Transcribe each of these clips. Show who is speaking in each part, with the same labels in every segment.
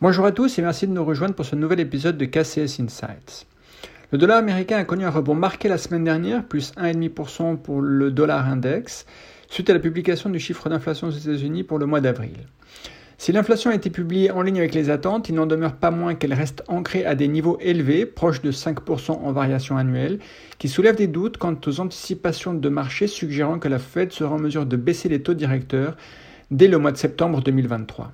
Speaker 1: Bonjour à tous et merci de nous rejoindre pour ce nouvel épisode de KCS Insights. Le dollar américain a connu un rebond marqué la semaine dernière, plus 1,5% pour le dollar index, suite à la publication du chiffre d'inflation aux États-Unis pour le mois d'avril. Si l'inflation a été publiée en ligne avec les attentes, il n'en demeure pas moins qu'elle reste ancrée à des niveaux élevés, proches de 5% en variation annuelle, qui soulèvent des doutes quant aux anticipations de marché suggérant que la Fed sera en mesure de baisser les taux directeurs dès le mois de septembre 2023.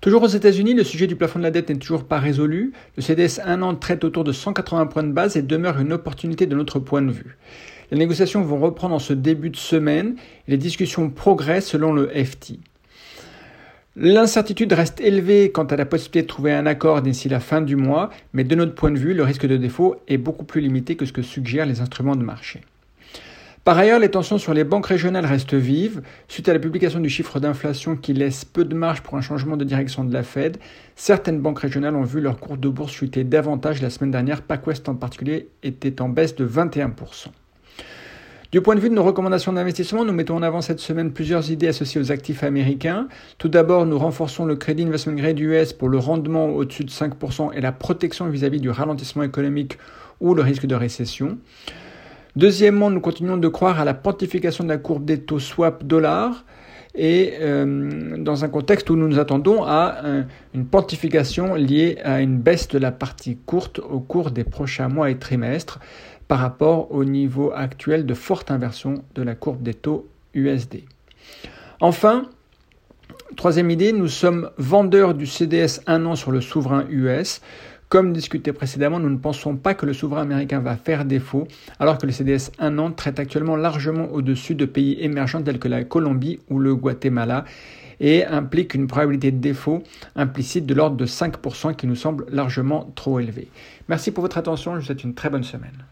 Speaker 1: Toujours aux États-Unis, le sujet du plafond de la dette n'est toujours pas résolu. Le CDS 1 an traite autour de 180 points de base et demeure une opportunité de notre point de vue. Les négociations vont reprendre en ce début de semaine et les discussions progressent selon le FT. L'incertitude reste élevée quant à la possibilité de trouver un accord d'ici la fin du mois, mais de notre point de vue, le risque de défaut est beaucoup plus limité que ce que suggèrent les instruments de marché. Par ailleurs, les tensions sur les banques régionales restent vives. Suite à la publication du chiffre d'inflation qui laisse peu de marge pour un changement de direction de la Fed, certaines banques régionales ont vu leur cours de bourse chuter davantage la semaine dernière. PacWest en particulier était en baisse de 21%. Du point de vue de nos recommandations d'investissement, nous mettons en avant cette semaine plusieurs idées associées aux actifs américains. Tout d'abord, nous renforçons le crédit investment grade US pour le rendement au-dessus de 5% et la protection vis-à-vis -vis du ralentissement économique ou le risque de récession. Deuxièmement, nous continuons de croire à la pontification de la courbe des taux swap dollars et euh, dans un contexte où nous nous attendons à une pontification liée à une baisse de la partie courte au cours des prochains mois et trimestres par rapport au niveau actuel de forte inversion de la courbe des taux USD. Enfin, troisième idée, nous sommes vendeurs du CDS 1 an sur le souverain US. Comme discuté précédemment, nous ne pensons pas que le souverain américain va faire défaut, alors que le CDS 1 an traite actuellement largement au-dessus de pays émergents tels que la Colombie ou le Guatemala et implique une probabilité de défaut implicite de l'ordre de 5% qui nous semble largement trop élevée. Merci pour votre attention, je vous souhaite une très bonne semaine.